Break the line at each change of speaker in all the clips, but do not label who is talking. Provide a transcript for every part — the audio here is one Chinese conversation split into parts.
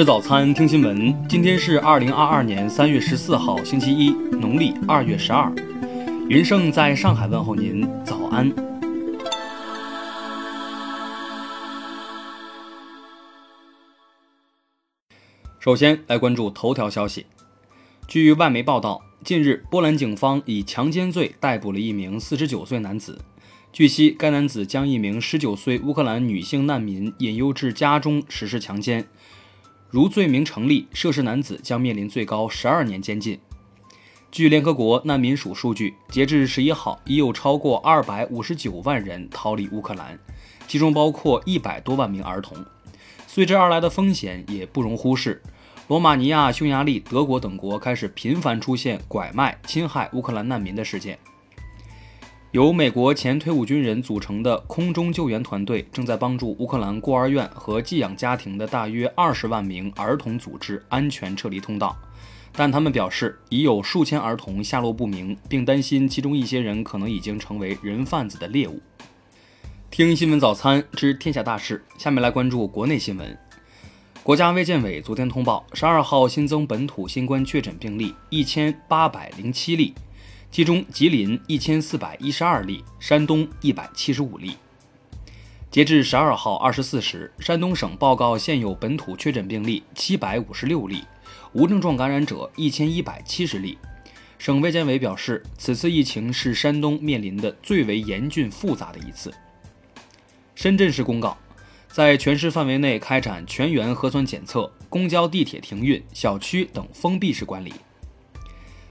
吃早餐，听新闻。今天是二零二二年三月十四号，星期一，农历二月十二。云盛在上海问候您，早安。首先来关注头条消息。据外媒报道，近日波兰警方以强奸罪逮捕了一名四十九岁男子。据悉，该男子将一名十九岁乌克兰女性难民引诱至家中实施强奸。如罪名成立，涉事男子将面临最高十二年监禁。据联合国难民署数据，截至十一号，已有超过二百五十九万人逃离乌克兰，其中包括一百多万名儿童。随之而来的风险也不容忽视。罗马尼亚、匈牙利、德国等国开始频繁出现拐卖、侵害乌克兰难民的事件。由美国前退伍军人组成的空中救援团队正在帮助乌克兰孤儿院和寄养家庭的大约二十万名儿童组织安全撤离通道，但他们表示已有数千儿童下落不明，并担心其中一些人可能已经成为人贩子的猎物。听新闻早餐知天下大事，下面来关注国内新闻。国家卫健委昨天通报，十二号新增本土新冠确诊病例一千八百零七例。其中，吉林一千四百一十二例，山东一百七十五例。截至十二号二十四时，山东省报告现有本土确诊病例七百五十六例，无症状感染者一千一百七十例。省卫健委表示，此次疫情是山东面临的最为严峻复杂的一次。深圳市公告，在全市范围内开展全员核酸检测，公交、地铁停运，小区等封闭式管理。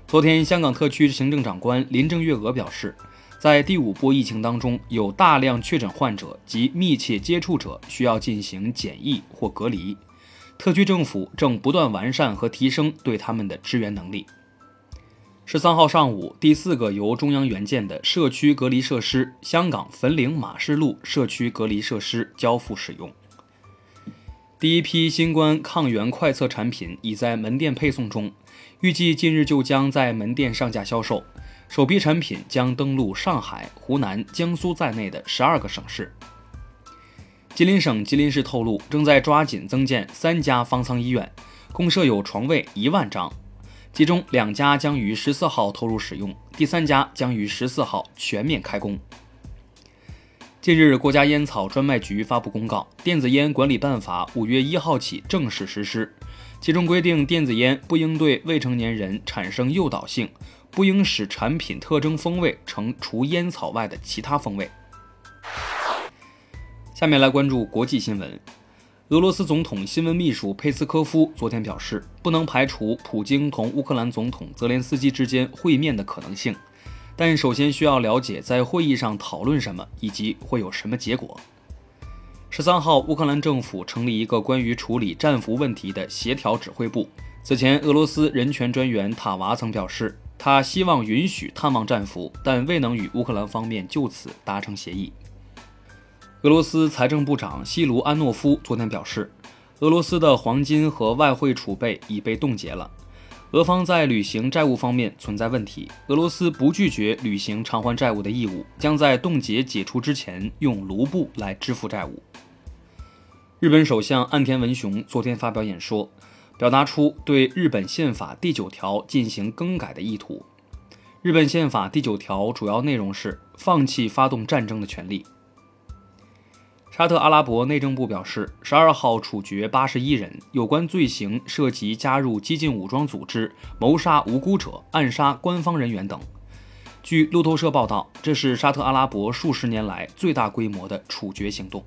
昨天，香港特区行政长官林郑月娥表示，在第五波疫情当中，有大量确诊患者及密切接触者需要进行检疫或隔离，特区政府正不断完善和提升对他们的支援能力。十三号上午，第四个由中央援建的社区隔离设施——香港粉岭马氏路社区隔离设施交付使用。第一批新冠抗原快测产品已在门店配送中，预计近日就将在门店上架销售。首批产品将登陆上海、湖南、江苏在内的十二个省市。吉林省吉林市透露，正在抓紧增建三家方舱医院，共设有床位一万张，其中两家将于十四号投入使用，第三家将于十四号全面开工。近日，国家烟草专卖局发布公告，《电子烟管理办法》五月一号起正式实施，其中规定，电子烟不应对未成年人产生诱导性，不应使产品特征风味成除烟草外的其他风味。下面来关注国际新闻，俄罗斯总统新闻秘书佩斯科夫昨天表示，不能排除普京同乌克兰总统泽连斯基之间会面的可能性。但首先需要了解在会议上讨论什么，以及会有什么结果。十三号，乌克兰政府成立一个关于处理战俘问题的协调指挥部。此前，俄罗斯人权专员塔娃曾表示，他希望允许探望战俘，但未能与乌克兰方面就此达成协议。俄罗斯财政部长西卢安诺夫昨天表示，俄罗斯的黄金和外汇储备已被冻结了。俄方在履行债务方面存在问题，俄罗斯不拒绝履行偿还债务的义务，将在冻结解除之前用卢布来支付债务。日本首相岸田文雄昨天发表演说，表达出对日本宪法第九条进行更改的意图。日本宪法第九条主要内容是放弃发动战争的权利。沙特阿拉伯内政部表示，十二号处决八十一人，有关罪行涉及加入激进武装组织、谋杀无辜者、暗杀官方人员等。据路透社报道，这是沙特阿拉伯数十年来最大规模的处决行动。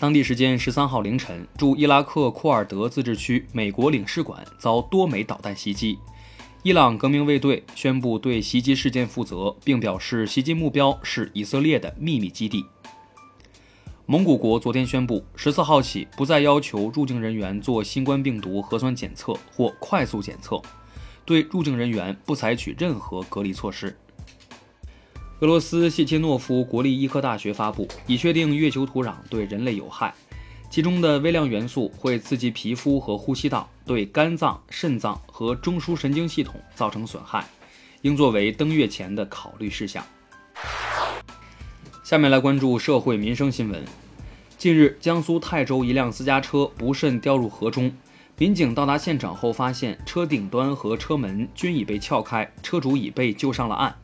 当地时间十三号凌晨，驻伊拉克库尔德自治区美国领事馆遭多枚导弹袭击，伊朗革命卫队宣布对袭击事件负责，并表示袭击目标是以色列的秘密基地。蒙古国昨天宣布，十四号起不再要求入境人员做新冠病毒核酸检测或快速检测，对入境人员不采取任何隔离措施。俄罗斯谢切诺夫国立医科大学发布，已确定月球土壤对人类有害，其中的微量元素会刺激皮肤和呼吸道，对肝脏、肾脏和中枢神经系统造成损害，应作为登月前的考虑事项。下面来关注社会民生新闻。近日，江苏泰州一辆私家车不慎掉入河中，民警到达现场后发现车顶端和车门均已被撬开，车主已被救上了岸。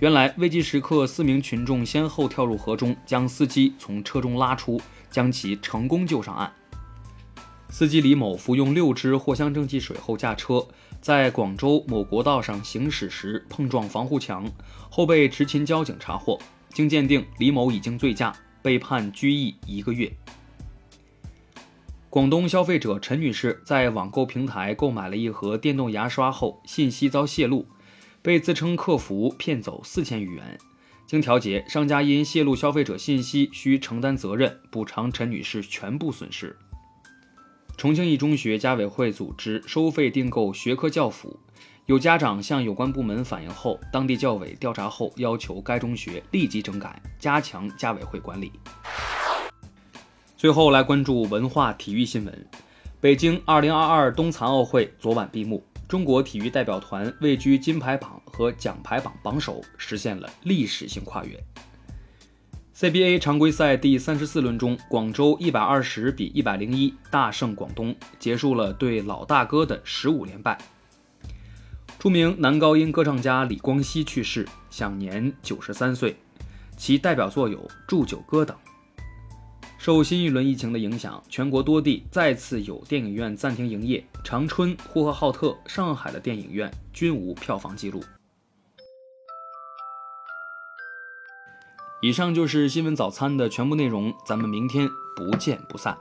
原来，危急时刻，四名群众先后跳入河中，将司机从车中拉出，将其成功救上岸。司机李某服用六支藿香正气水后驾车，在广州某国道上行驶时碰撞防护墙，后被执勤交警查获。经鉴定，李某已经醉驾。被判拘役一个月。广东消费者陈女士在网购平台购买了一盒电动牙刷后，信息遭泄露，被自称客服骗走四千余元。经调解，商家因泄露消费者信息需承担责任，补偿陈女士全部损失。重庆一中学家委会组织收费订购学科教辅。有家长向有关部门反映后，当地教委调查后要求该中学立即整改，加强家委会管理。最后来关注文化体育新闻：北京2022冬残奥会昨晚闭幕，中国体育代表团位居金牌榜和奖牌榜榜首，实现了历史性跨越。CBA 常规赛第三十四轮中，广州一百二十比一百零一大胜广东，结束了对老大哥的十五连败。著名男高音歌唱家李光羲去世，享年九十三岁。其代表作有《祝酒歌》等。受新一轮疫情的影响，全国多地再次有电影院暂停营业，长春、呼和浩特、上海的电影院均无票房记录。以上就是新闻早餐的全部内容，咱们明天不见不散。